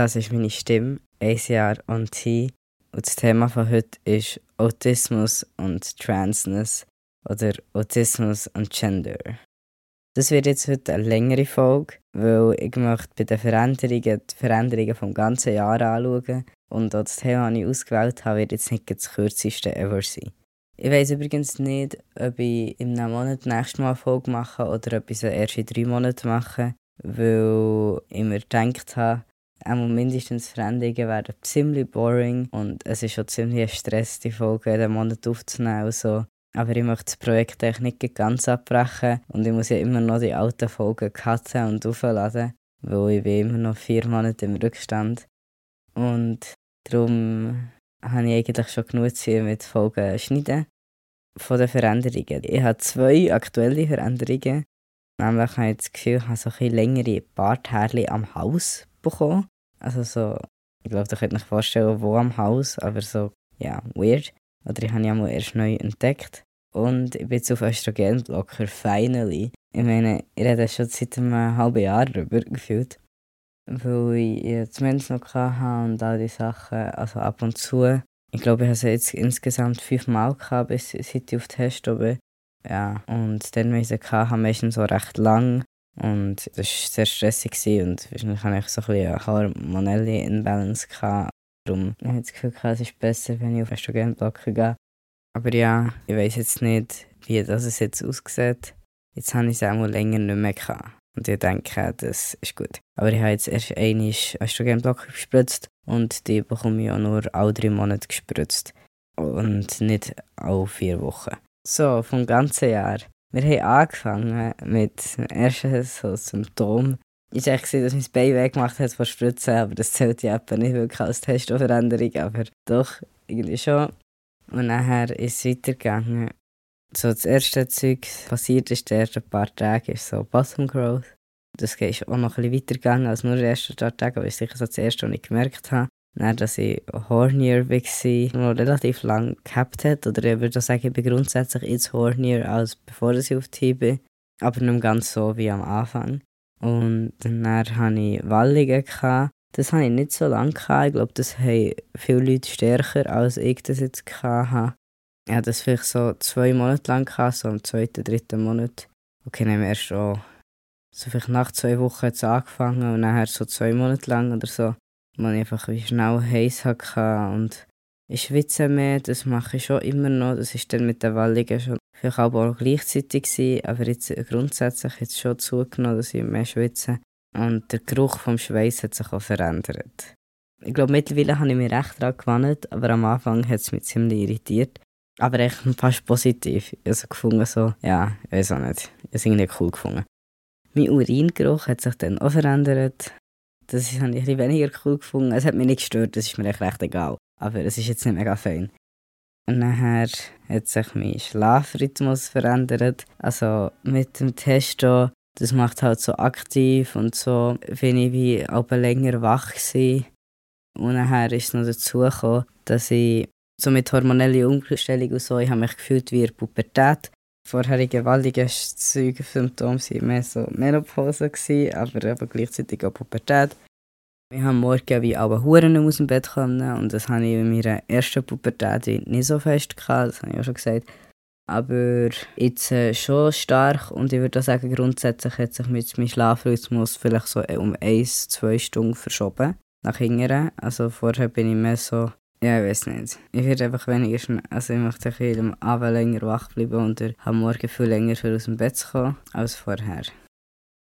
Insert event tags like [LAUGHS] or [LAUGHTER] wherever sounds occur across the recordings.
Das ist meine Stimme, Jahr und T. Und das Thema von heute ist Autismus und Transness oder Autismus und Gender. Das wird jetzt heute eine längere Folge, weil ich möchte bei den Veränderungen die Veränderungen vom ganzen Jahr anschauen und auch das Thema, das ich ausgewählt habe, wird jetzt nicht das kürzeste ever sein. Ich weiß übrigens nicht, ob ich im nächsten Monat nächstes Mal eine Folge mache oder ob ich sie erst in drei Monaten mache, weil ich mir gedacht habe, auch mindestens Veränderungen werden ziemlich boring und es ist schon ziemlich ein Stress, die Folge jeden Monat aufzunehmen. Also. Aber ich möchte das Projekt nicht ganz abbrechen und ich muss ja immer noch die alten Folgen cutten und aufladen, weil ich bin immer noch vier Monate im Rückstand. Und darum habe ich eigentlich schon genug Zeit mit Folgen schneiden von den Veränderungen. Ich habe zwei aktuelle Veränderungen. Nämlich habe ich das Gefühl, ich habe so ein längere Barthärchen am Haus bekommen. Also so, ich glaube, ihr könnt euch vorstellen, wo am Haus, aber so, ja, weird. Oder ich habe ja mal erst neu entdeckt. Und ich bin jetzt auf Östrogenblocker, finally. Ich meine, ich rede schon seit einem halben Jahr darüber gefühlt. Weil ich jetzt Menschen noch hatte und all diese Sachen, also ab und zu. Ich glaube, ich habe es jetzt insgesamt fünfmal gehabt, bis seit ich auf Test bin. Ja, und dann, wenn ich sie hatte, meistens so recht lang. Und das war sehr stressig und wahrscheinlich hatte ich so ein bisschen eine hormonelle Imbalance. Gehabt. Darum habe ich das Gefühl, es ist besser, wenn ich auf Östrogenblocker gehe. Aber ja, ich weiß jetzt nicht, wie das jetzt aussieht. Jetzt habe ich es auch länger nicht mehr gehabt. Und ich denke, das ist gut. Aber ich habe jetzt erst einmal Östrogenblocker gespritzt und die bekomme ich auch nur alle drei Monate gespritzt. Und nicht alle vier Wochen. So, vom ganzen Jahr. Wir haben angefangen mit dem ersten so Symptom. Ich habe gesehen, dass mein Bein weggemacht hat von Spritzen, aber das zählt ja nicht wirklich als Testoveränderung, aber doch, irgendwie schon. Und nachher ist es weitergegangen. So das erste Zeug passiert ist, die ersten paar Tage, ist so Bottom Growth. Das ist auch noch ein bisschen weitergegangen als nur die ersten paar Tage, aber das ist sicher so das erste, was ich gemerkt habe. Dann, dass ich hornier war, noch relativ lang gehabt hat. Oder ich würde sagen, ich bin grundsätzlich jetzt hornier, als bevor ich auf die bin. Aber nicht ganz so wie am Anfang. Und dann hatte ich. Gehabt. Das hatte ich nicht so lange. Gehabt. Ich glaube, das haben viele Leute stärker, als ich das jetzt hatte. Ich hatte das vielleicht so zwei Monate lang, gehabt, so im zweiten, dritten Monat. Okay, dann haben wir erst schon so vielleicht nach zwei Wochen angefangen und nachher so zwei Monate lang oder so man einfach wie schnell heiß hatte und ich schwitze mehr, das mache ich schon immer noch. Das ist dann mit den Wallungen schon vielleicht auch gleichzeitig gewesen, aber jetzt grundsätzlich jetzt schon zugenommen, dass ich mehr schwitze. Und der Geruch vom Schweiß hat sich auch verändert. Ich glaube, mittlerweile habe ich mich recht daran gewandt, aber am Anfang hat es mich ziemlich irritiert. Aber echt fast positiv. Also gefunden so, ja, ich weiß auch nicht. Ich habe es irgendwie cool gefunden. Mein Uringeruch hat sich dann auch verändert. Das habe ich ein weniger cool gefunden. Es hat mich nicht gestört, das ist mir echt recht egal. Aber es ist jetzt nicht mega fein. Und nachher hat sich mein Schlafrhythmus verändert. Also mit dem Testo, das macht halt so aktiv und so bin ich wie aber länger wach gewesen. Und nachher ist noch dazu gekommen, dass ich so mit hormoneller Umstellung und so, ich habe mich gefühlt wie in Pubertät. Vorherige gewaltige Symptome waren mehr so Menopause, gewesen, aber aber gleichzeitig auch Pubertät. Wir haben morgen wie alle Huren aus dem Bett kommen und das habe ich in meiner ersten Pubertät nicht so fest gehabt, das habe ich auch schon gesagt. Aber jetzt äh, schon stark und ich würde auch sagen, grundsätzlich hat sich mit meinem Schlafrhythmus vielleicht so um 1, 2 Stunden verschoben nach hinten. Also vorher bin ich mehr so ja, ich weiß nicht. Ich werde einfach weniger schnell. Also, ich möchte am Abend länger wach bleiben und am Morgen viel länger für aus dem Bett kommen als vorher.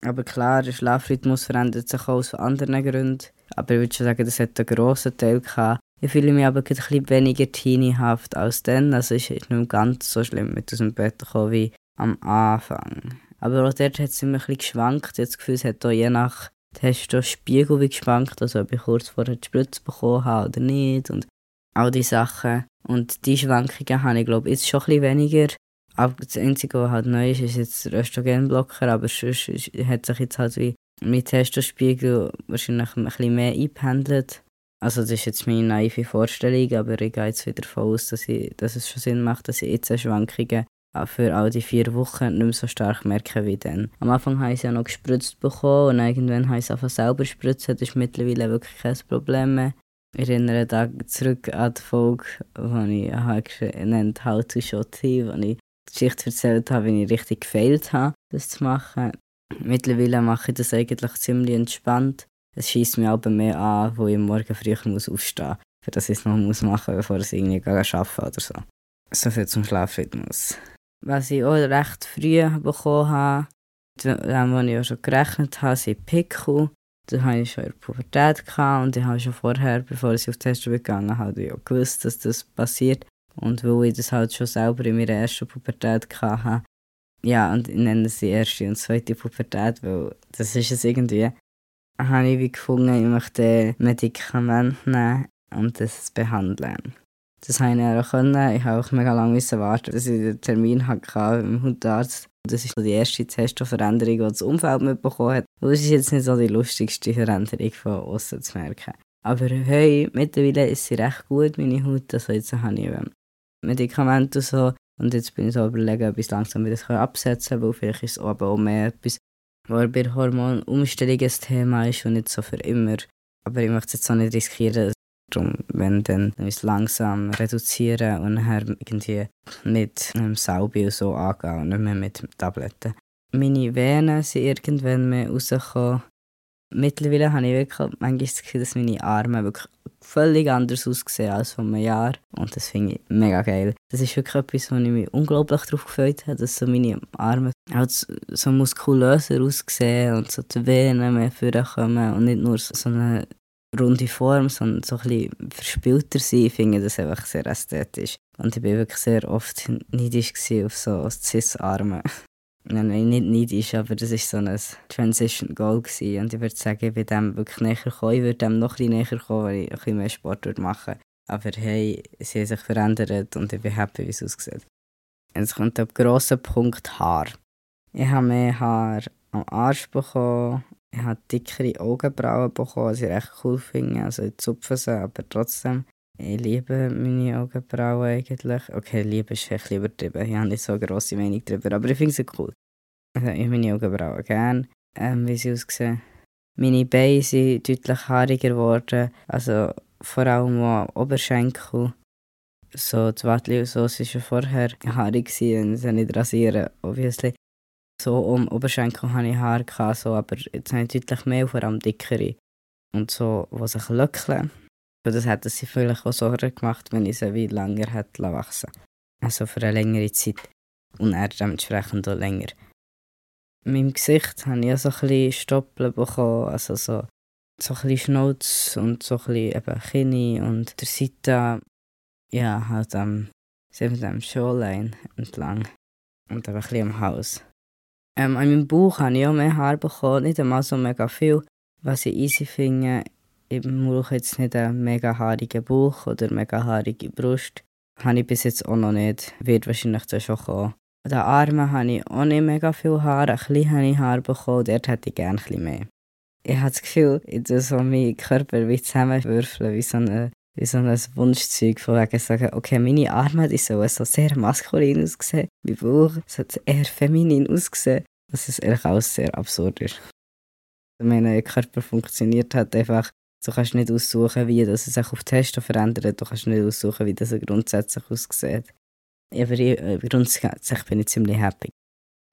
Aber klar, der Schlafrhythmus verändert sich auch aus anderen Gründen. Aber ich würde schon sagen, das hat einen grossen Teil gehabt. Ich fühle mich aber ein bisschen weniger teeniehaft als dann. Also, es ist nicht ganz so schlimm mit aus dem Bett kommen wie am Anfang. Aber auch dort hat es immer ein bisschen geschwankt. Habe das Gefühl, es hat auch je nach Testospiegel geschwankt, also ob ich kurz vorher die Spritze bekommen habe oder nicht. Und all diese Sachen. Und die Schwankungen habe ich, glaube jetzt schon ein bisschen weniger. Aber das Einzige, was halt neu ist, ist jetzt der Östrogenblocker, aber sonst hat sich jetzt halt wie mein Testospiegel wahrscheinlich ein bisschen mehr eingependelt. Also das ist jetzt meine naive Vorstellung, aber ich gehe jetzt wieder davon aus, dass, ich, dass es schon Sinn macht, dass ich jetzt Schwankungen für all die vier Wochen nicht mehr so stark merken wie dann. Am Anfang habe ich es ja noch gespritzt bekommen und irgendwann habe ich es einfach selber spritzen. Das ist mittlerweile wirklich kein Problem mehr. Ich erinnere da zurück an die Folge, die ich genannt habe, How to Shot Tea, wo ich die Geschichte erzählt habe, wie ich richtig gefailt habe, das zu machen. Mittlerweile mache ich das eigentlich ziemlich entspannt. Es schießt mir aber mehr an, wo ich morgen früh muss aufstehen muss, für das ich es noch muss machen muss, bevor ich irgendwie arbeiten oder so. So viel zum Schlafrhythmus. Was ich auch recht früh bekommen habe, dem, was ich auch schon gerechnet habe, sind Pickel. Da hatte ich schon in Pubertät gehabt und ich habe schon vorher, bevor ich auf die Test gegangen habe, auch gewusst, dass das passiert. Und weil ich das halt schon selber in meiner ersten Pubertät hatte, ja, und ich nenne es die erste und zweite Pubertät, weil das ist es irgendwie, habe ich wie gefunden, ich möchte Medikamente nehmen und das behandeln. Das konnte ich auch. Können. Ich habe auch mega lange warten, bis ich den Termin hatte beim Hundarzt. Das ist so die erste Testoveränderung, die das Umfeld mitbekommen hat. Und das ist jetzt nicht so die lustigste Veränderung von außen zu merken. Aber hey, mittlerweile ist sie recht gut, meine Haut. Also jetzt habe ich Medikamente und so. Und jetzt bin ich so überlegen, ob ich es langsam wieder absetzen kann, weil vielleicht ist es aber auch mehr etwas, was bei Hormonumstellung ein Thema ist und nicht so für immer. Aber ich möchte es jetzt auch nicht riskieren, Darum, wenn dann uns langsam reduzieren und nachher irgendwie mit einem Salbe so angehen und nicht mehr mit Tabletten. Meine Venen sind irgendwann mehr rausgekommen. Mittlerweile habe ich wirklich manchmal das Gefühl, dass meine Arme wirklich völlig anders aussehen als vor einem Jahr. Und das finde ich mega geil. Das ist wirklich etwas, wo ich mich unglaublich darauf gefreut habe, dass so meine Arme halt so muskulöser aussehen und so die Venen mehr vorkommen und nicht nur so eine runde Form, sondern so ein bisschen verspielter sein, finde das einfach sehr ästhetisch. Und ich war wirklich sehr oft neidisch auf so Cis-Arme. [LAUGHS] Nein, nicht neidisch, aber das war so ein Transition Goal. Gewesen. Und ich würde sagen, ich bin dem wirklich näher gekommen. Ich würde dem noch ein bisschen näher kommen, weil ich ein bisschen mehr Sport machen Aber hey, sie haben sich verändert und ich bin happy, wie es aussieht. Jetzt kommt der grosse Punkt Haar. Ich habe mehr Haar am Arsch bekommen, ich habe dickere Augenbrauen bekommen, was ich recht cool finde. Also ich zupfe sie, aber trotzdem. Ich liebe meine Augenbrauen eigentlich. Okay, Liebe ist vielleicht übertrieben. Ich habe nicht so eine grosse Meinung darüber, aber ich finde sie cool. Also ich meine Augenbrauen gerne, ähm, wie sie aussehen. Meine Beine sind deutlich haariger geworden. Also vor allem am Oberschenkel. So, die Wattli und so, war schon vorher haarig und sie nicht rasieren, obviously. So um Oberschenkel hatte ich Haare, gehabt, so, aber jetzt habe ich deutlich mehr, vor allem dickere. Und so, die sich löckeln. Das hätte sie vielleicht auch Sorgen gemacht, wenn ich sie wie länger hätte wachsen Also für eine längere Zeit. Und er dementsprechend auch länger. In meinem Gesicht habe ich auch so ein bisschen Stoppeln bekommen, also so, so ein bisschen Schnauz und so ein bisschen eben Kinn und der Seite, ja, halt am, ähm, Shoreline entlang und eben ein bisschen am Haus. Ähm, an meinem Bauch habe ich auch mehr Haare bekommen, nicht einmal so mega viel. Was ich easy finde, ich brauche jetzt nicht einen mega haarigen Bauch oder eine mega haarige Brust. Habe ich bis jetzt auch noch nicht. Wird wahrscheinlich das schon kommen. An den Armen habe ich auch nicht mega viel Haar. Ein bisschen habe ich Haar bekommen, dort hätte ich gerne ein bisschen mehr. Ich habe das Gefühl, ich tue so meinen Körper wie zusammenwürfeln, wie so eine wie so ein Wunschzeug von wegen sagen, okay, meine Arme die sollen so sehr maskulin aussehen, mein Bauch sollte eher feminin aussehen, dass es eigentlich auch sehr absurd ist. Mein Körper funktioniert halt einfach, du kannst nicht aussuchen, wie das sich auf Testo verändert, du kannst nicht aussuchen, wie das grundsätzlich aussieht. Aber äh, grundsätzlich bin ich ziemlich happy.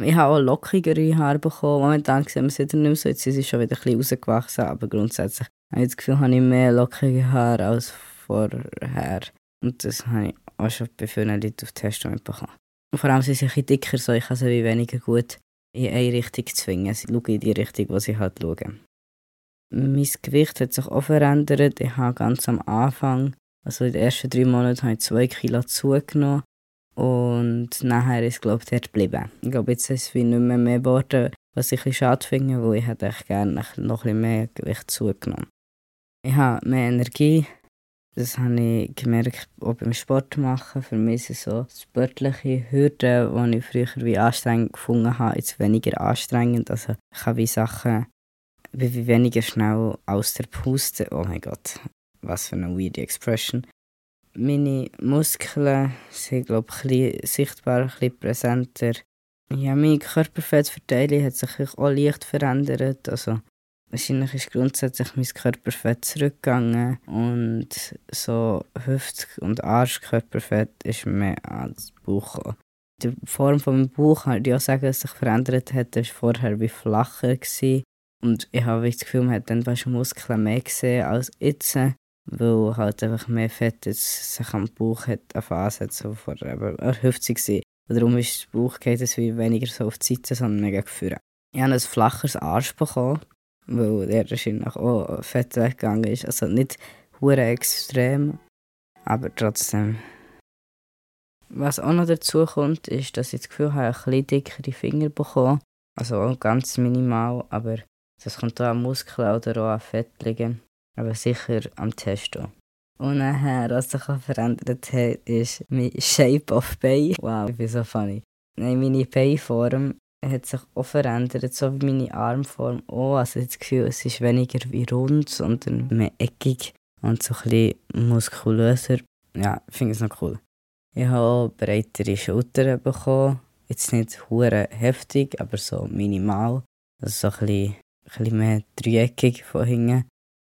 Ich habe auch lockigere Haare bekommen. Momentan sehen wir es nicht mehr so. Jetzt sind sie schon wieder ein bisschen rausgewachsen. Aber grundsätzlich habe ich das Gefühl, habe ich mehr lockige Haare als vorher. Und das habe ich auch schon bei vielen Leuten auf Tests mitbekommen. Und vor allem sind sie ein dicker, so ich kann sie weniger gut in eine Richtung zwingen. Sie schauen in die Richtung, wo sie halt schauen. Mein Gewicht hat sich auch verändert. Ich habe ganz am Anfang, also in den ersten drei Monaten, habe ich zwei Kilo zugenommen. Und nachher ist es, glaube ich, dort geblieben. Ich glaube, jetzt ist es nicht mehr mehr geworden, was ich ein schade finde, weil ich hätte gerne noch ein bisschen mehr Gewicht zugenommen. Ich habe mehr Energie, das habe ich gemerkt, auch beim Sport machen. Für mich sind so sportliche Hürden, die ich früher wie anstrengend gefunden habe, jetzt weniger anstrengend. Also ich habe wie Sachen wie weniger schnell aus der Puste. Oh mein Gott, was für eine weird Expression. meine Muskeln sind, glaube ich, sichtbar ein bisschen präsenter. Ja, meine Körperfettverteilung hat sich auch leicht verändert. Also, wahrscheinlich ist grundsätzlich mein Körperfett zurückgegangen und so Hüft- und Arschkörperfett ist mehr als Bauch. Die Form von meinem Bauch, würde ich auch sagen, dass sich verändert hat. Das war vorher wie flacher. Gewesen. Und ich habe das Gefühl, man hat dann fast Muskeln mehr gesehen als jetzt weil halt einfach mehr Fett jetzt sich am Bauch hat ansetzen vorher aber erhöft war. Darum ist der Bauch geht es wie weniger so auf die Seite, sondern mehr geführt. Ich habe ein flacheres Arsch bekommen, weil der wahrscheinlich auch Fett weggegangen ist. Also nicht hure extrem, aber trotzdem. Was auch noch dazu kommt, ist, dass ich das Gefühl habe, ein bisschen dickere Finger bekommen. Also auch ganz minimal, aber das kommt auch an Muskeln oder auch an Fett liegen aber sicher am Testo. Und nachher, was sich auch verändert hat, ist mein Shape of Bay. Wow, ich bin so funny. Nein, meine Beiform hat sich auch verändert, so wie meine Armform auch. Also ich habe das Gefühl, es ist weniger wie rund, sondern mehr eckig und so ein bisschen muskulöser. Ja, ich finde es noch cool. Ich habe auch breitere Schultern bekommen. Jetzt nicht hure heftig, aber so minimal. Also so ein bisschen, ein bisschen mehr dreieckig von hinten.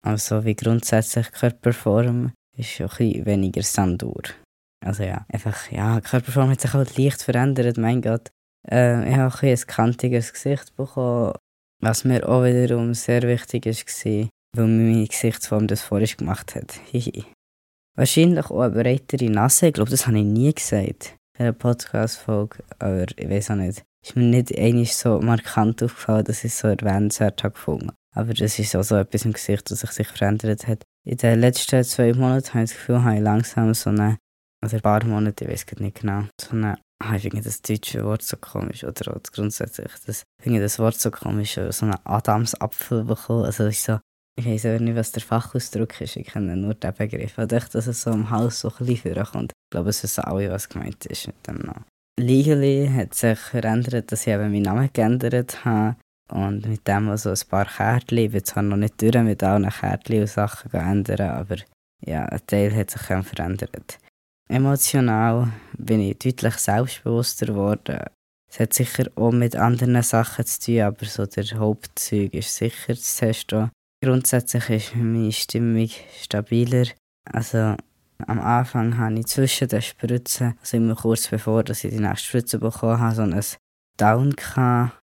Also wie grundsätzlich Körperform ist ein bisschen weniger Sandur. Also ja, einfach, ja, Körperform hat sich halt leicht verändert, mein Gott. Äh, ich habe ein, ein kantiges Gesicht bekommen, was mir auch wiederum sehr wichtig war, weil meine Gesichtsform das vorher gemacht hat. [LAUGHS] Wahrscheinlich auch eine breitere Nase, ich glaube, das habe ich nie gesagt in einer Podcast-Folge, aber ich weiß auch nicht. Ist mir nicht einmal so markant aufgefallen, dass ich es so erwähnenswert habe gefunden. Aber das ist auch so etwas im Gesicht, das sich verändert hat. In den letzten zwei Monaten habe ich das Gefühl, habe ich langsam so eine, oder ein paar Monate, ich weiß nicht genau, so eine, ah, ich finde das deutsche Wort so komisch, oder auch grundsätzlich, das, ich finde das Wort so komisch, so einen Adamsapfel bekommen, also ich so, ich weiß aber nicht, was der Fachausdruck ist, ich kenne nur den Begriff. Ich dachte, dass es so im Haus so ein bisschen vorkommt. Ich glaube, es wissen alle, was gemeint ist mit dem Namen. Legally hat sich verändert, dass ich eben meinen Namen geändert habe. Und mit dem also ein paar Kärtchen. Ich bin zwar noch nicht durch mit allen Kärtchen und Sachen ändern, aber ja, ein Teil hat sich verändert. Emotional bin ich deutlich selbstbewusster geworden. Es hat sicher auch mit anderen Sachen zu tun, aber so der Hauptzeug ist sicher das Testo. Grundsätzlich ist meine Stimmung stabiler. Also am Anfang hatte ich zwischen den Spritzen, also immer kurz bevor ich die nächste Spritze bekommen habe, so ein Down gehabt.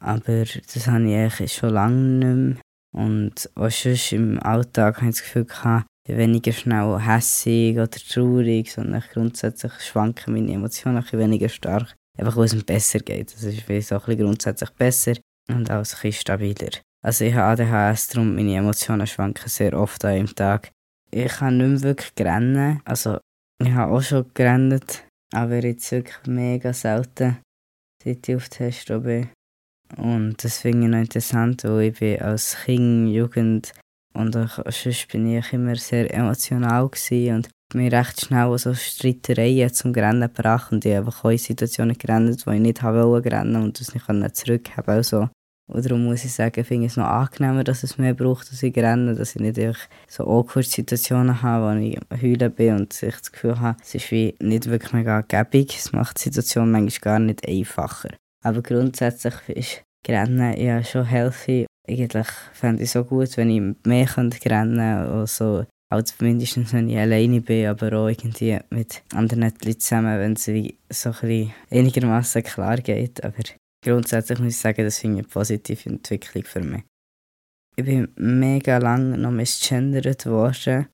Aber das habe ich eigentlich schon lange nicht mehr. Und auch sonst im Alltag habe ich das Gefühl gehabt, weniger schnell hässig oder traurig, sondern grundsätzlich schwanken meine Emotionen ein weniger stark. Einfach weil es mir besser geht. Das ist wie so ein grundsätzlich besser und auch ein bisschen stabiler. Also ich habe ADHS, darum meine Emotionen schwanken sehr oft an einem Tag. Ich kann nicht mehr wirklich rennen. Also ich habe auch schon gerannt, aber jetzt wirklich mega selten, seit ich auf Testo bin. Und das finde ich noch interessant, weil ich bin als Kind, Jugend und auch sonst bin ich immer sehr emotional gewesen und mir recht schnell so Streitereien zum Rennen gebracht und ich habe in Situationen gerannt, wo ich nicht wollte rennen und das nicht zurückhaben also. Und darum muss ich sagen, finde ich es noch angenehmer, dass es mehr braucht, dass ich renne, dass ich nicht so awkward Situationen habe, wo ich heulen bin und ich das Gefühl habe, es ist wie nicht wirklich mega gäbig. Es macht die Situation manchmal gar nicht einfacher. Aber grundsätzlich ist Rennen ja schon healthy. Eigentlich fände ich es so gut, wenn ich mehr rennen könnte. Also, halt mindestens wenn ich alleine bin, aber auch irgendwie mit anderen Leuten zusammen, wenn es so ein einigermaßen klar geht. Aber grundsätzlich muss ich sagen, das finde ich eine positive Entwicklung für mich. Ich bin mega lange noch misgendert worden,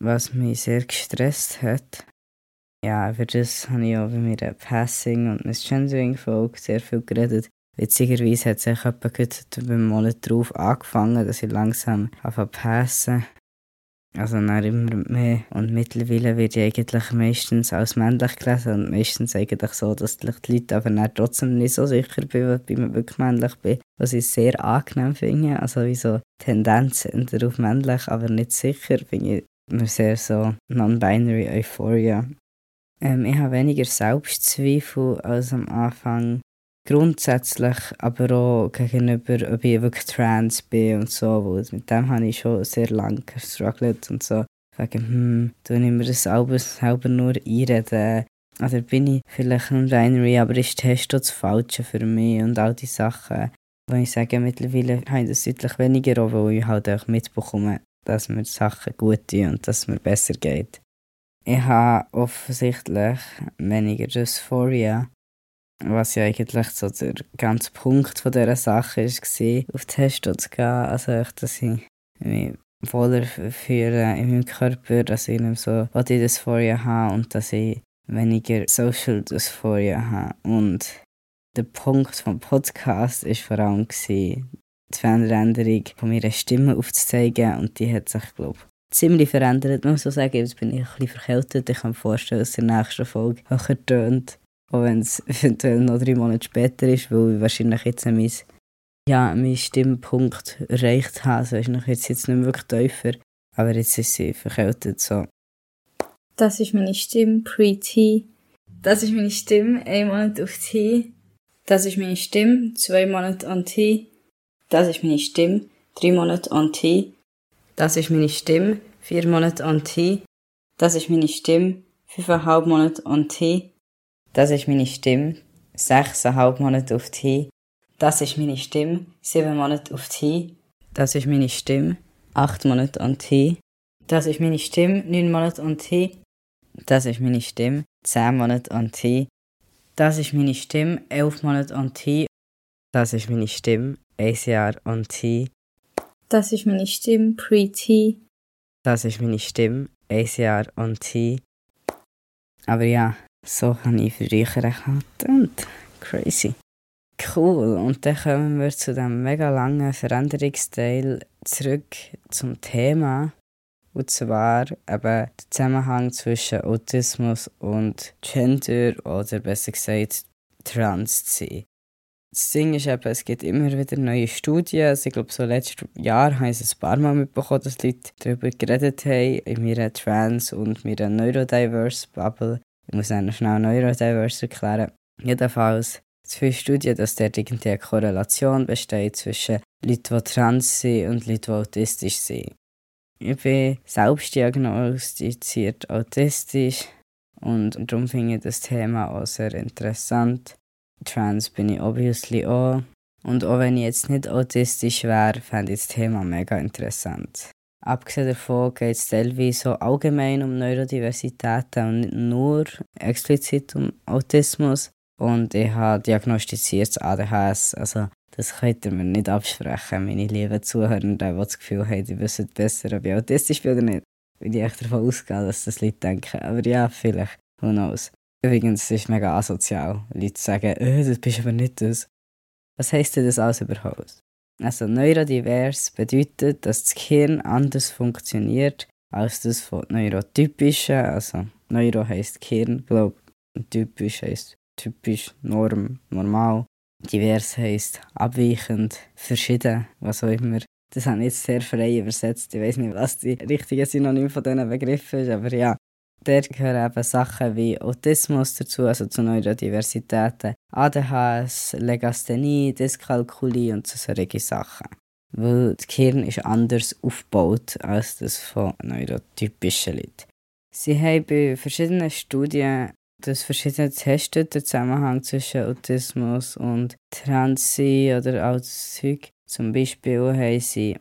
was mich sehr gestresst hat. Ja, über das habe ich auch bei mir Passing- und Misgendering-Folge sehr viel geredet. Witzigerweise hat es etwa beim Monat darauf angefangen, dass ich langsam passen also dann immer mehr. Und mittlerweile wird ich eigentlich meistens als männlich gelesen und meistens eigentlich so, dass die Leute aber dann trotzdem nicht so sicher bin, ob ich wirklich männlich bin. Was ich sehr angenehm finde. Also wie so Tendenz auf männlich, aber nicht sicher, finde ich mir sehr so non-binary Euphoria. Ähm, ich habe weniger Selbstzweifel als am Anfang grundsätzlich, aber auch gegenüber, ob ich wirklich trans bin und so, weil mit dem habe ich schon sehr lange gestruggelt und so. wegen, hm, du ich mir das alles selber nur einreden. Oder bin ich vielleicht ein Reiner, aber ist Testo das Falsche für mich und all die Sachen. Wo ich sage, mittlerweile habe ich das deutlich weniger, auch, weil ich halt auch mitbekomme, dass mir Sachen gut tun und dass es mir besser geht. Ich habe offensichtlich weniger Dysphoria, was ja eigentlich so der ganze Punkt von dieser Sache war, auf Testo zu gehen. Also, dass ich mich wohler fühle in meinem Körper, dass ich nicht so Body Dysphoria habe und dass ich weniger Social Dysphoria habe. Und der Punkt vom Podcast war vor allem die Veränderung von meiner Stimme aufzuzeigen und die hat sich, glaube ich, ziemlich verändert, muss ich so sagen. Jetzt bin ich ein bisschen verkältet. Ich kann mir vorstellen, dass in der nächsten Folge höher tönt. Auch wenn es [LAUGHS] eventuell noch drei Monate später ist, weil ich wahrscheinlich jetzt mein, ja, meinen Stimmpunkt erreicht habe. Also ist jetzt, jetzt nicht wirklich tiefer. Aber jetzt ist sie verkältet so. Das ist meine Stimme pre-T. Das ist meine Stimme ein Monat auf T. Das ist meine Stimme zwei Monate an T. Das ist meine Stimme drei Monate an T. Das ist meine Stimme vier Monate an T. Das ist meine Stimme fünfeinhalb Monate an T. Das ist meine Stimme sechseinhalb Monate auf T. Das ist meine Stimme sieben Monate auf T. Das ist meine Stimme acht Monate an T. Das ist meine Stimme neun Monate an T. Das ist meine Stimme. 10 Monate an T. Das ist meine Stimme. 11 Monate an T. Das ist meine Stimme. 1 Jahr an T. Das ist meine Stimme pre-T. Das ist meine Stimme. 1 Jahr an T. Aber ja, so habe ich früher und crazy. Cool, und dann kommen wir zu dem mega langen Veränderungsteil zurück zum Thema. Und zwar eben der Zusammenhang zwischen Autismus und Gender oder besser gesagt Trans sein. Das Ding ist eben, es gibt immer wieder neue Studien. Also ich glaube, so letztes Jahr habe ich es ein paar Mal mitbekommen, dass Leute darüber geredet haben, in meiner Trans- und meiner Neurodiverse-Bubble. Ich muss noch schnell Neurodiverse erklären. Jedenfalls zu viele Studien, dass dort eine Korrelation besteht zwischen Leuten, die trans sind und Leuten, die autistisch sind. Ich bin selbstdiagnostiziert autistisch und darum finde ich das Thema auch sehr interessant. Trans bin ich obviously auch. Und auch wenn ich jetzt nicht autistisch wäre, fände ich das Thema mega interessant. Abgesehen davon geht es teilweise so allgemein um Neurodiversität und nicht nur explizit um Autismus. Und ich habe diagnostiziertes ADHS, also das könnt ihr mir nicht absprechen, meine lieben Zuhörer, die das Gefühl haben, die wissen besser, ob ich autistisch bin oder nicht. Weil ich echt davon ausgehe, dass das Leute denken. Aber ja, vielleicht. Who knows. Übrigens, es ist mega asozial, Leute sagen, äh, das bist aber nicht das. Was heisst denn das alles überhaupt? Also neurodivers bedeutet, dass das Gehirn anders funktioniert als das von neurotypischen. Also Neuro heisst Gehirn, glaube. Typisch heisst typisch, Norm, normal. Divers heisst abweichend, verschieden, was auch immer. Das habe ich jetzt sehr frei übersetzt. Ich weiß nicht, was die richtige Synonym von diesen Begriffen ist, aber ja. Dort gehören eben Sachen wie Autismus dazu, also zu Neurodiversitäten, ADHS, Legasthenie, Dyskalkulie und so solche Sachen. Weil das Gehirn ist anders aufgebaut als das von neurotypischen Leuten. Sie haben bei verschiedenen Studien das verschiedene testen, der Zusammenhang zwischen Autismus und Transi oder all Zeug. Zum Beispiel haben sie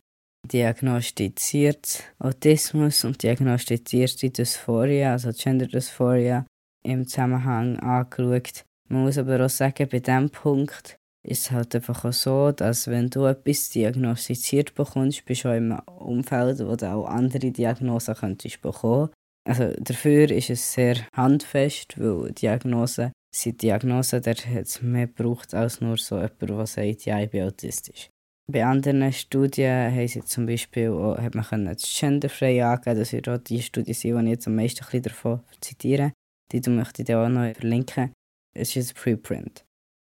diagnostiziert Autismus und diagnostizierte Dysphoria, also Gender Dysphoria, im Zusammenhang angeschaut. Man muss aber auch sagen, bei diesem Punkt ist es halt einfach auch so, dass wenn du etwas diagnostiziert bekommst, bist du auch im Umfeld, wo du auch andere Diagnosen könntest bekommen. Also dafür ist es sehr handfest, weil Diagnosen sind Diagnosen, der hat es mehr gebraucht als nur so jemand, der sagt, ja, ich bin autistisch. Bei anderen Studien haben sie zum Beispiel auch, hat man das genderfrei angeben, das wird auch die Studie sein, die ich jetzt am meisten davon zitiere. Die möchte ich dann auch noch verlinken. Es ist ein Preprint.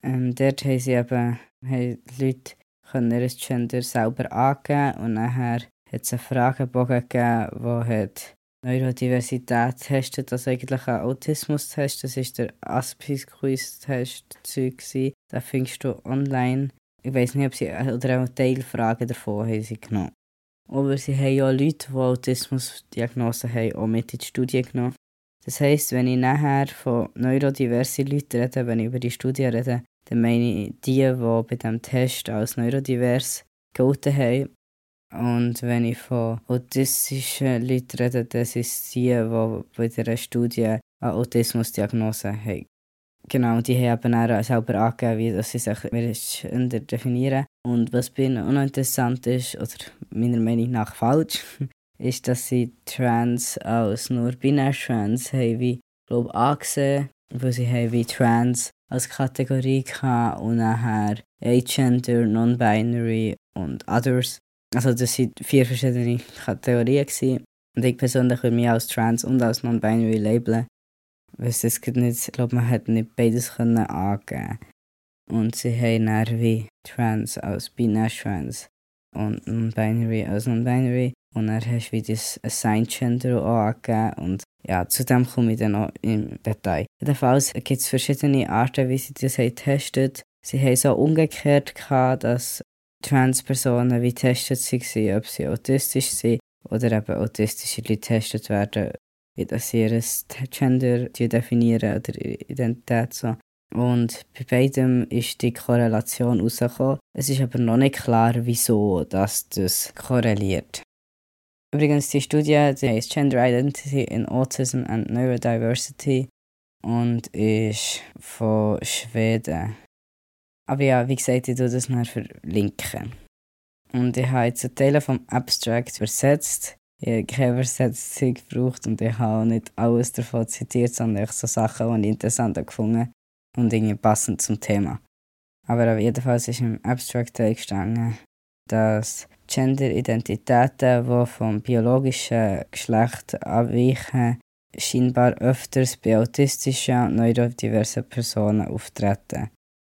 Ähm, dort haben sie eben haben Leute können ihr Gender selber angeben und nachher hat es einen Fragebogen gegeben, der hat Neurodiversität testet, also eigentlich ein Autismus-Test. Das ist der Aspis-Quiz-Test. Den findest du online. Ich weiß nicht, ob sie oder auch Teilfragen davon haben sie genommen. Aber sie haben auch Leute, die Autismusdiagnosen haben, auch mit in die Studie genommen. Das heisst, wenn ich nachher von neurodiversen Leuten rede, wenn ich über die Studie rede, dann meine ich die, die bei diesem Test als neurodivers gelten haben. Und wenn ich von autistischen Leuten rede, sind es die, die bei dieser Studie eine Autismusdiagnose haben. Genau, die haben auch selber angegeben, wie sie sich definieren. Und was bei ihnen auch ist, oder meiner Meinung nach falsch, [LAUGHS] ist, dass sie Trans als nur binär-Trans haben, wie, glaube angesehen, weil sie haben Trans als Kategorie hatten und nachher Agender, Non-Binary und Others. Also das waren vier verschiedene Kategorien. Gewesen. Und ich persönlich würde mich als Trans und als Non-Binary labeln. Weil es nicht, ich glaube, man hätte nicht beides können angeben Und sie haben dann wie Trans als Binär-Trans und Non-Binary als Non-Binary. Und dann hast du wie das Assigned Gender auch angegeben. Und ja, zu dem komme ich dann noch im Detail. Jedenfalls gibt es verschiedene Arten, wie sie das haben getestet Sie haben so umgekehrt gehabt, dass Transpersonen wie getestet waren, ob sie autistisch sind oder eben autistische Leute getestet werden, wie das sie ihr Gender definieren oder Identität so. Und bei beidem ist die Korrelation rausgekommen. Es ist aber noch nicht klar, wieso das, das korreliert. Übrigens, die Studie die heißt Gender Identity in Autism and Neurodiversity und ist von Schweden. Aber ja, wie gesagt, ich tue das noch verlinken. Und ich habe jetzt Teile vom Abstract übersetzt. Ich habe keine Übersetzung gebraucht und ich habe auch nicht alles davon zitiert, sondern so Sachen, die ich interessant gefunden und irgendwie passend zum Thema. Aber auf jeden Fall ist im Abstract gestanden, dass Gender-Identitäten, die vom biologischen Geschlecht abweichen, scheinbar öfters bei autistischen und neurodiversen Personen auftreten.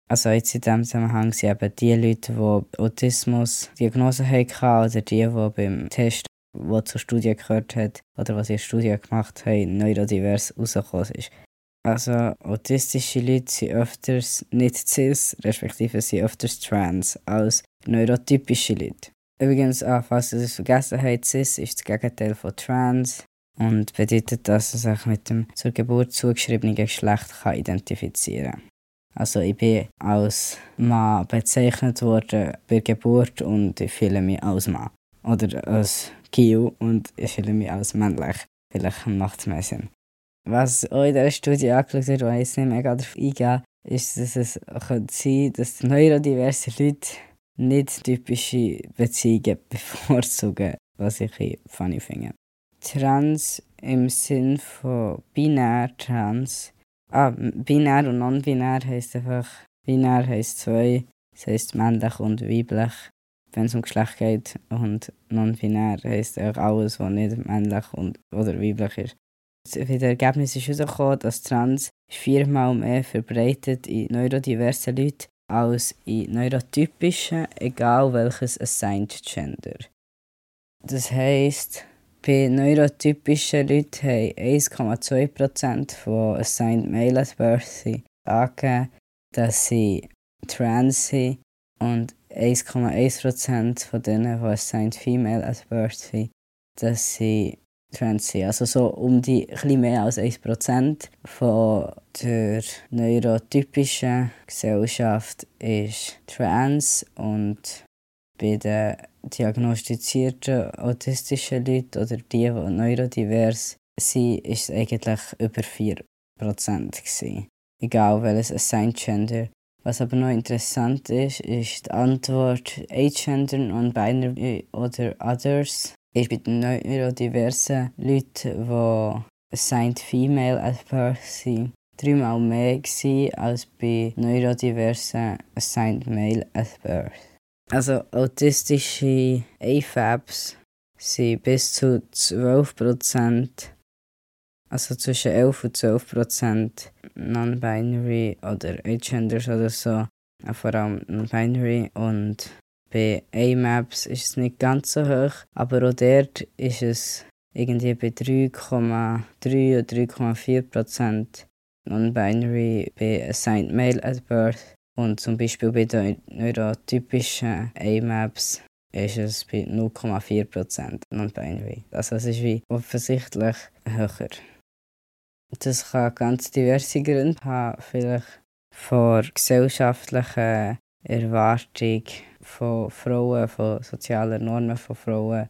Also jetzt in diesem Zusammenhang sind eben die Leute, die Autismus-Diagnose hatten oder die, die beim Test, der zur Studie gehört hat oder was sie eine Studie gemacht haben, neurodivers rausgekommen ist. Also autistische Leute sind öfters nicht cis, respektive sind öfters trans als neurotypische Leute. Übrigens, ah, falls ihr es vergessen habt, cis ist das Gegenteil von trans und bedeutet, dass er sich mit dem zur Geburt zugeschriebenen Geschlecht kann identifizieren kann. Also ich bin als Mann bezeichnet worden bei Geburt und ich fühle mich als Mann. Oder als Kio und ich fühle mich als männlich. Vielleicht macht es mehr. Was auch in dieser Studie angeschaut wird, wo ich jetzt nicht mega darauf eingehe, ist, dass es könnte sein dass neurodiverse Leute nicht typische Beziehungen [LAUGHS] bevorzugen, was ich ein funny finde. Trans im Sinn von binär trans. Ah, binär und non-binär heisst einfach, binär heisst zwei, das heisst männlich und weiblich, wenn es um Geschlecht geht. Und non-binär heisst auch alles, was nicht männlich und, oder weiblich ist. Wie das Ergebnis ist herausgekommen, dass Trans viermal mehr verbreitet in neurodiversen Leuten als in neurotypischen, egal welches Assigned Gender. Das heisst, bei neurotypischen Leuten haben 1,2% von Assigned Male at Birth angegeben, dass sie trans sind und 1,1% von denen, die Assigned Female at Birth sind, dass sie trans sind. Also so um die ein mehr als 1% von der neurotypischen Gesellschaft ist trans und bei den diagnostizierten autistischen Leuten oder die, die neurodivers sind, ist es eigentlich über 4% gewesen. Egal welches Assigned Gender. Was aber noch interessant ist, ist die Antwort Agender, Non-Binary oder Others ist bei den neurodiversen Leuten, die assigned female at birth sind, dreimal mehr als bei neurodiversen assigned male at birth. Also autistische AFABs sind bis zu 12%, also zwischen 11 und 12% non-binary oder agenders oder so, vor allem non-binary und bei A-Maps ist es nicht ganz so hoch, aber auch dort ist es irgendwie bei 3,3 oder 3,4 Prozent non-binary bei Assigned Male at Birth und zum Beispiel bei den neurotypischen A-Maps ist es bei 0,4% non-binary. Also es ist wie offensichtlich höher. Das kann ganz diverse Gründe haben, vielleicht vor gesellschaftlichen Erwartung von Frauen, von sozialen Normen von Frauen,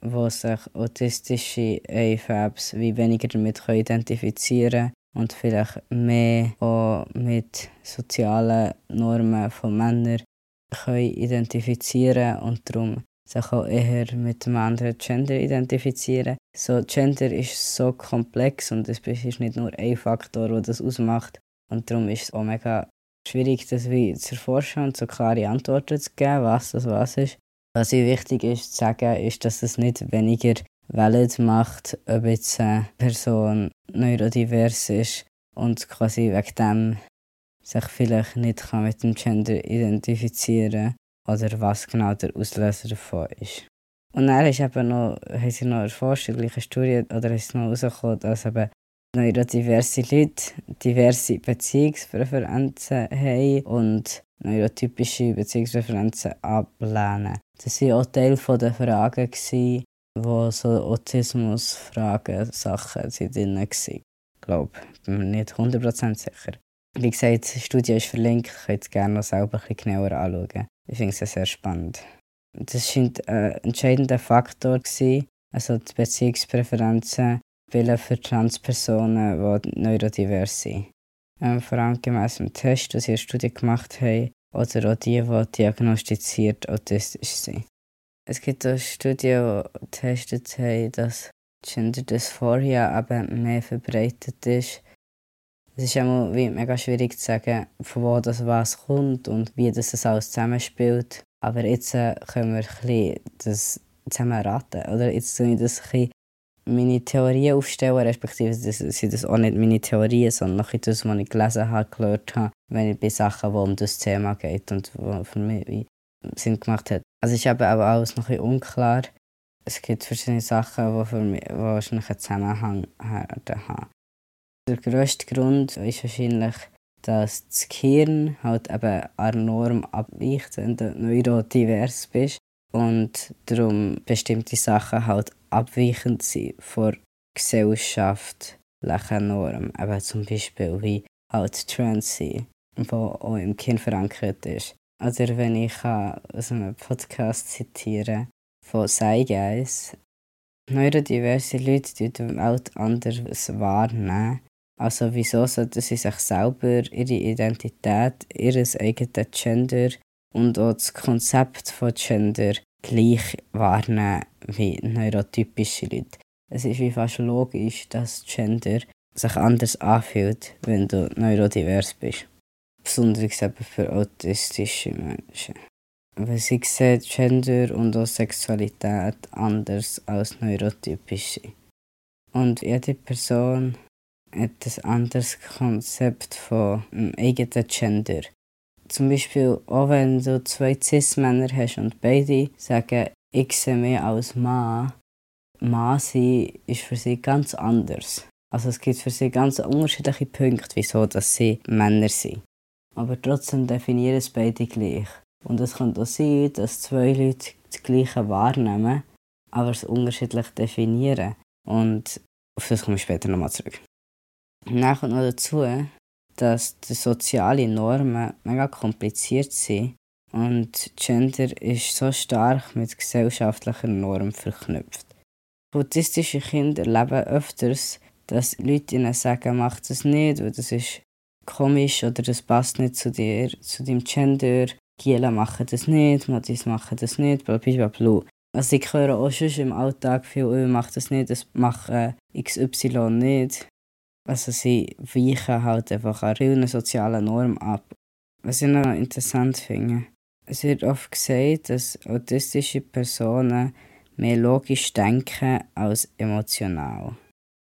wo sich autistische AFABs wie weniger damit identifizieren können und vielleicht mehr auch mit sozialen Normen von Männern können identifizieren und darum sich auch eher mit dem anderen Gender identifizieren. So, Gender ist so komplex und es ist nicht nur ein Faktor, der das ausmacht. Und darum ist es auch mega schwierig, das wie zu erforschen und so klare Antworten zu geben, was das was ist. Was ich wichtig ist zu sagen, ist, dass es nicht weniger valid macht, ob jetzt eine Person neurodivers ist und quasi wegen dem sich vielleicht nicht mit dem Gender identifizieren kann oder was genau der Auslöser davon ist. Und dann ist eben noch, haben sie noch erforscht, in gleichen Studie, oder ist noch herausgekommen, dass eben neurodiverse Leute diverse Beziehungspräferenzen haben und neurotypische Beziehungspräferenzen ablehnen. Das waren auch Teil der Fragen, die so Autismus-Fragen, Sachen drin waren. Ich glaube, ich bin mir nicht 100% sicher. Wie gesagt, die Studie ist verlinkt, könnt ihr gerne noch selber ein genauer anschauen. Ich finde es sehr spannend. Das scheint ein entscheidender Faktor zu also die Beziehungspräferenzen spielen für Transpersonen, die neurodivers sind. Ähm, vor allem gemäss dem Test, den sie in der Studie gemacht haben, oder auch die, die diagnostiziert autistisch sind. Es gibt auch Studien, die getestet haben, dass Gender Dysphoria eben mehr verbreitet ist. Es ist immer wie mega schwierig zu sagen, von wo das was kommt und wie das alles zusammenspielt. Aber jetzt äh, können wir ein das zusammen raten. Oder jetzt tue ich das ein meine Theorien aufstellen, respektive das sind das auch nicht meine Theorien, sondern noch das, was ich gelesen habe, gehört habe, wenn ich bei Sachen, die um das Thema geht und die für mich Sinn gemacht hat. Also ist eben auch alles noch ein unklar. Es gibt verschiedene Sachen, die für mich die wahrscheinlich einen Zusammenhang haben. Der grösste Grund ist wahrscheinlich, dass das Gehirn halt eben an Norm abweicht, wenn du neurodivers bist und darum bestimmte Sachen halt abweichend sind von gesellschaftlichen Normen. Eben zum Beispiel wie halt Trans sein, wo auch im Kind verankert ist. Oder wenn ich aus einem Podcast zitiere von Guys, neurodiverse Leute die die Welt anders wahrnehmen. Also wieso sollten sie sich selber, ihre Identität, ihr eigenes Gender und auch das Konzept von Gender gleich wahrnehmen wie neurotypische Leute. Es ist wie fast logisch, dass Gender sich anders anfühlt, wenn du neurodivers bist. Besonders eben für autistische Menschen. Weil sie sehen Gender und auch Sexualität anders als neurotypische. Und jede Person ein anderes Konzept von einem eigenen Gender. Zum Beispiel, auch wenn du zwei Cis-Männer hast und beide sagen, ich sehe mich als Mann, Mann sein ist für sie ganz anders. Also es gibt für sie ganz unterschiedliche Punkte, wieso dass sie Männer sind. Aber trotzdem definieren es beide gleich. Und es kann auch sein, dass zwei Leute das Gleiche wahrnehmen, aber es unterschiedlich definieren. Und auf das komme ich später nochmal zurück. Nach und noch dazu, dass die sozialen Normen mega kompliziert sind und Gender ist so stark mit gesellschaftlichen Normen verknüpft. Autistische Kinder erleben öfters, dass Leute ihnen sagen, mach das nicht, weil das ist komisch oder das passt nicht zu dir, zu deinem Gender. Giela machen das nicht, Matis machen das nicht, bla bla bla. Also ich höre auch schon im Alltag viel, oh, mach das nicht, das macht XY nicht. Also sie weichen halt einfach an vielen sozialen Normen ab. Was ich noch interessant finde, es wird oft gesagt, dass autistische Personen mehr logisch denken als emotional.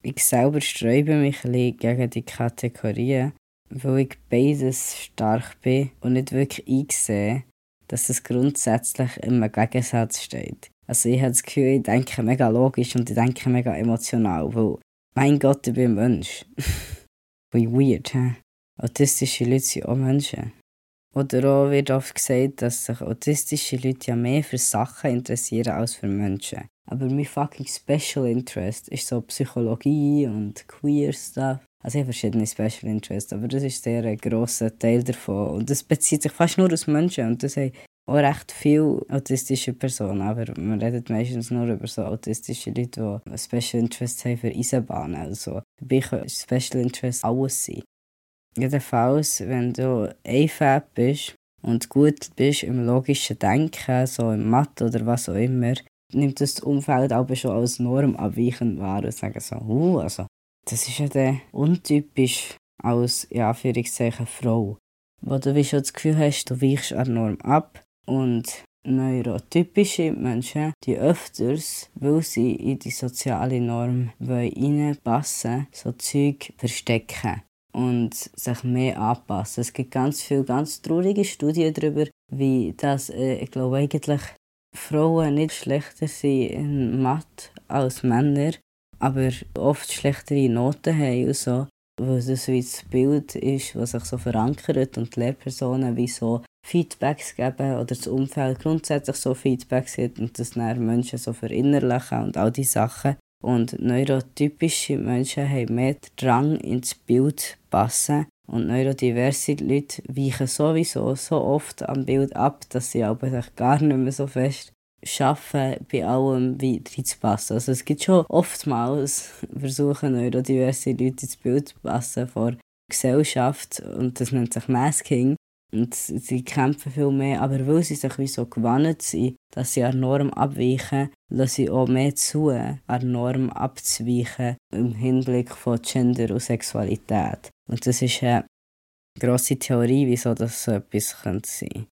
Ich selber sträube mich ein bisschen gegen die Kategorien, weil ich beides stark bin und nicht wirklich einsehe, dass es grundsätzlich im Gegensatz steht. Also ich habe das Gefühl, ich denke mega logisch und ich denke mega emotional, weil mein Gott, ich bin ein Mensch. [LAUGHS] Wie weird, hä? Autistische Leute sind auch Menschen. Oder auch wird oft gesagt, dass sich autistische Leute ja mehr für Sachen interessieren als für Menschen. Aber mein fucking Special Interest ist so Psychologie und Queer Stuff. Also ich habe verschiedene Special Interests, aber das ist sehr ein grosser Teil davon. Und das bezieht sich fast nur aus Menschen. Und das haben auch recht viele autistische Personen. Aber man redet meistens nur über so autistische Leute, die Special Interests haben für Eisenbahnen. Also dabei kann Special Interest alles sein. Jedenfalls, wenn du AFAB bist und gut bist im logischen Denken, so im Mathe oder was auch immer, nimmt das Umfeld aber schon als Norm abweichend wahr und sagt so, uh, also, das ist ja dann untypisch als, Anführungszeichen, Frau. Wo du schon das Gefühl hast, du weichst an Norm ab und neurotypische Menschen, die öfters, weil sie in die soziale Norm reinpassen so Zeug verstecken und sich mehr anpassen. Es gibt ganz viele ganz traurige Studien darüber, wie das, äh, ich glaube eigentlich, Frauen nicht schlechter sind in Mathe als Männer, aber oft schlechtere Noten haben und so, weil das wie das Bild ist, was sich so verankert und die Lehrpersonen wie so Feedbacks geben oder das Umfeld grundsätzlich so Feedbacks gibt und das dann Menschen so verinnerlichen und all diese Sachen. Und neurotypische Menschen haben mehr Drang ins Bild passen. Und neurodiverse Leute weichen sowieso so oft am Bild ab, dass sie aber gar nicht mehr so fest schaffen, bei allem wie reinzupassen. Also es gibt schon oftmals Versuche, neurodiverse Leute ins Bild zu passen vor Gesellschaft und das nennt sich Masking. Und sie kämpfen viel mehr, aber weil sie sich wie so gewandt sind, dass sie an Norm abweichen, lassen sie auch mehr zu, an Norm abzuweichen im Hinblick von Gender und Sexualität. Und das ist eine grosse Theorie, wieso das so etwas sein könnte.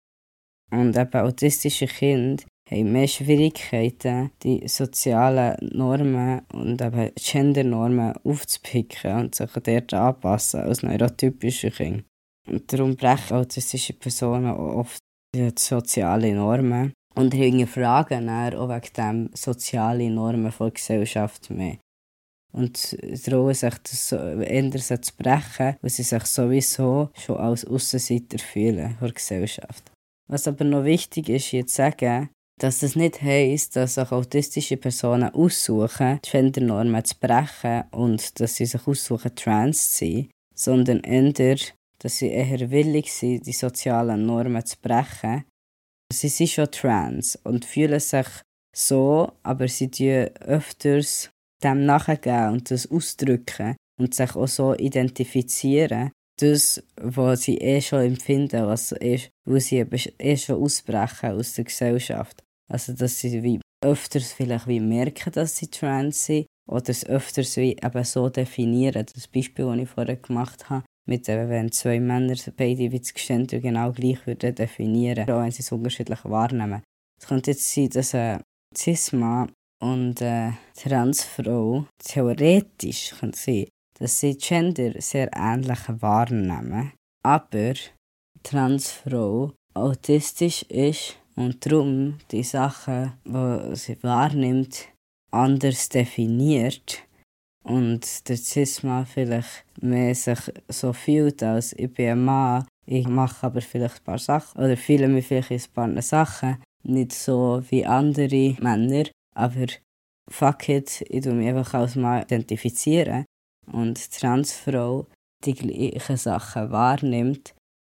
Und eben autistische Kinder haben mehr Schwierigkeiten, die sozialen Normen und eben Gendernormen aufzupicken und sich dort anpassen als neurotypische Kinder. Und darum brechen autistische Personen oft die sozialen Normen und hinterfragen dann auch wegen dem soziale Normen der Gesellschaft mehr. Und trauen sich das eher zu brechen, weil sie sich sowieso schon als Aussenseiter fühlen der Gesellschaft. Was aber noch wichtig ist, jetzt zu sagen, dass das nicht heisst, dass sich autistische Personen aussuchen, Gendernormen zu brechen und dass sie sich aussuchen, trans zu sein, sondern eher, dass sie eher willig sind, die sozialen Normen zu brechen. Sie sind schon trans und fühlen sich so, aber sie tun öfters dem nachgeben und das ausdrücken und sich auch so identifizieren. Das, was sie eh schon empfinden, was ist, wo sie eh schon ausbrechen aus der Gesellschaft. Also, dass sie wie öfters vielleicht wie merken, dass sie trans sind oder es öfters wie eben so definieren. Das Beispiel, das ich vorher gemacht habe, mit dem, wenn zwei Männer beide wie das Gender genau gleich würden definieren, auch wenn sie es unterschiedlich wahrnehmen. Es könnte jetzt sein, dass ein Cis-Mann und eine Transfrau theoretisch kann sein, dass sie Gender sehr ähnlich wahrnehmen, aber Transfrau autistisch ist und darum die Sachen, die sie wahrnimmt, anders definiert und der Cis-Mann vielleicht mehr sich so fühlt, als ich bin ein Mann, ich mache aber vielleicht ein paar Sachen oder fühle mich vielleicht in ein paar Sachen nicht so wie andere Männer, aber fuck it, ich tue mich einfach als Mann identifizieren und Transfrau die gleichen Sachen wahrnimmt,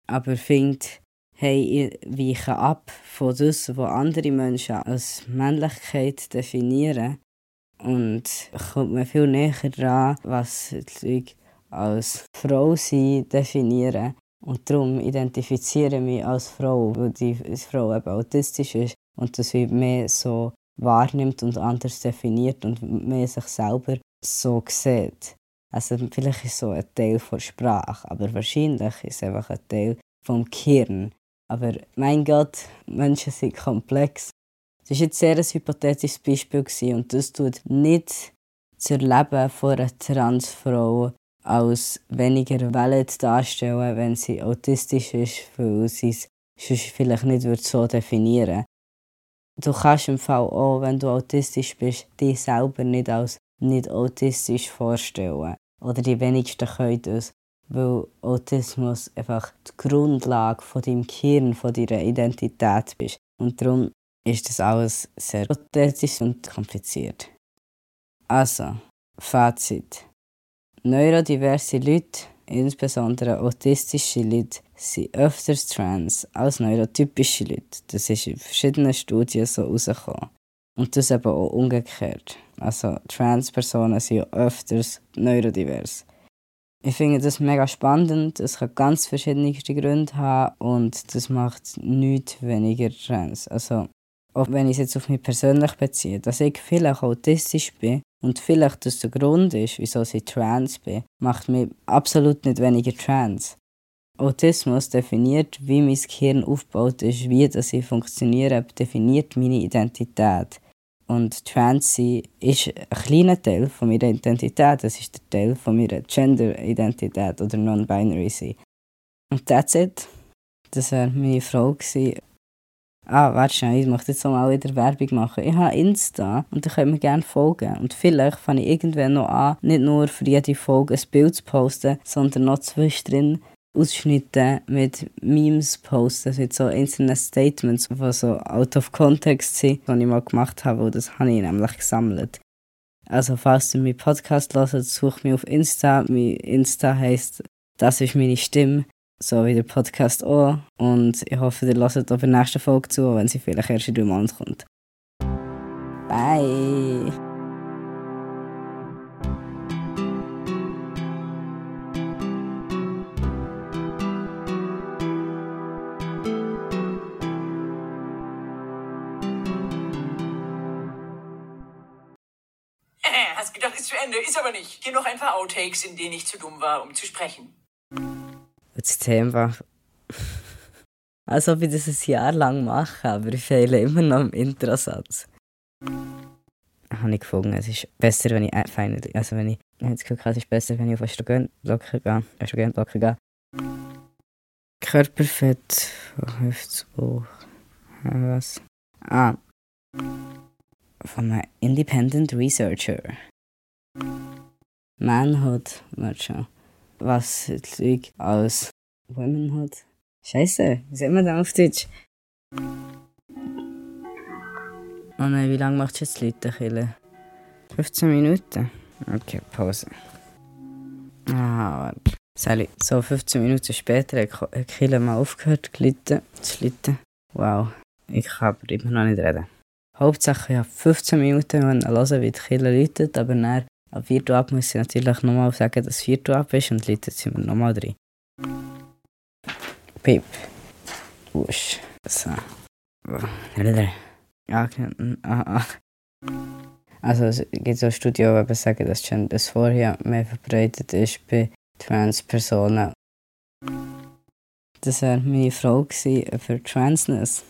aber findet, hey, ich weiche ab von dem, was andere Menschen als Männlichkeit definieren und kommt man viel näher dran, was die Leute als Frau sein definieren. Und darum identifiziere ich mich als Frau, weil die Frau eben autistisch ist und das mehr so wahrnimmt und anders definiert und mehr sich selber so sieht. Also vielleicht ist so ein Teil der Sprache, aber wahrscheinlich ist es einfach ein Teil vom Gehirn. Aber mein Gott, Menschen sind komplex. Das war jetzt sehr ein hypothetisches Beispiel und das tut nicht das Erleben von einer Transfrau als weniger valid darstellen, wenn sie autistisch ist, weil sie es vielleicht nicht so definieren würde. Du kannst im Fall auch, wenn du autistisch bist, dich selber nicht als nicht autistisch vorstellen. Oder die wenigsten können das, weil Autismus einfach die Grundlage von deinem Gehirn, von deiner Identität ist. Und darum ist das alles sehr authentisch und kompliziert. Also, Fazit. Neurodiverse Leute, insbesondere autistische Leute, sind öfters trans als neurotypische Leute. Das ist in verschiedenen Studien so herausgekommen. Und das eben auch umgekehrt. Also Trans-Personen sind ja öfters neurodivers. Ich finde das mega spannend. Es kann ganz verschiedene Gründe haben und das macht nichts weniger trans. Also, auch wenn ich es jetzt auf mich persönlich beziehe, dass ich vielleicht autistisch bin und vielleicht das der Grund ist, wieso ich trans bin, macht mich absolut nicht weniger trans. Autismus definiert, wie mein Gehirn aufgebaut ist, wie das ich funktioniere, definiert meine Identität. Und Trans sein ist ein kleiner Teil von meiner Identität. Das ist der Teil von meiner Gender-Identität oder Non-Binary sein. Und that's it. Das war meine Frau. Ah, warte schnell, ich möchte jetzt mal wieder Werbung machen. Ich habe Insta und da könnt mir gerne folgen. Und vielleicht fange ich irgendwann noch an, nicht nur für jede Folge ein Bild zu posten, sondern noch zwischendrin Ausschnitte mit Memes posten, mit so einzelnen Statements, die so out of context sind, die ich mal gemacht habe, und das habe ich nämlich gesammelt. Also falls du meinen Podcast hörst, such mich auf Insta. Mein Insta heisst «Das ist meine Stimme», so wie der Podcast auch. Und ich hoffe, ihr hört bei der nächsten Folge zu, wenn sie vielleicht erst in drei Monaten kommt. Bye! Ende, ist aber nicht. Hier noch ein paar Outtakes, in denen ich zu dumm war, um zu sprechen. Das Thema. [LAUGHS] Als ob ich das ein Jahr lang mache, aber ich fehle immer noch im Introsatz. Habe ich gefunden, es ist besser, wenn ich fein, also wenn ich, ich habe es ist besser, wenn ich auf Östrogenblocker gehe, Östrogenblocker gehe. Körperfett, Hüftbuch, was? Ah, von einem Independent Researcher. Manhood, warte schon. Was liegt als Womanhood? Scheiße, wie sagt man das auf Deutsch? Oh nein, wie lange macht jetzt Leute 15 Minuten? Okay, Pause. Ah, warte. Sally, so 15 Minuten später hat Kille mal aufgehört zu schlitten. Wow, ich kann aber immer noch nicht reden. Hauptsache, ich habe 15 Minuten hören, wie die Kille läutet, aber dann Ab Viertel ab muss ich natürlich nochmal sagen, dass Viertel ab ist und Leute sind wir nochmal drin. Pip. Wusch. So. Ja, ah, ah. Also es gibt so Studien, die sagen, dass schon das vorher mehr verbreitet ist bei Trans-Personen. Das war meine Frage für Transness.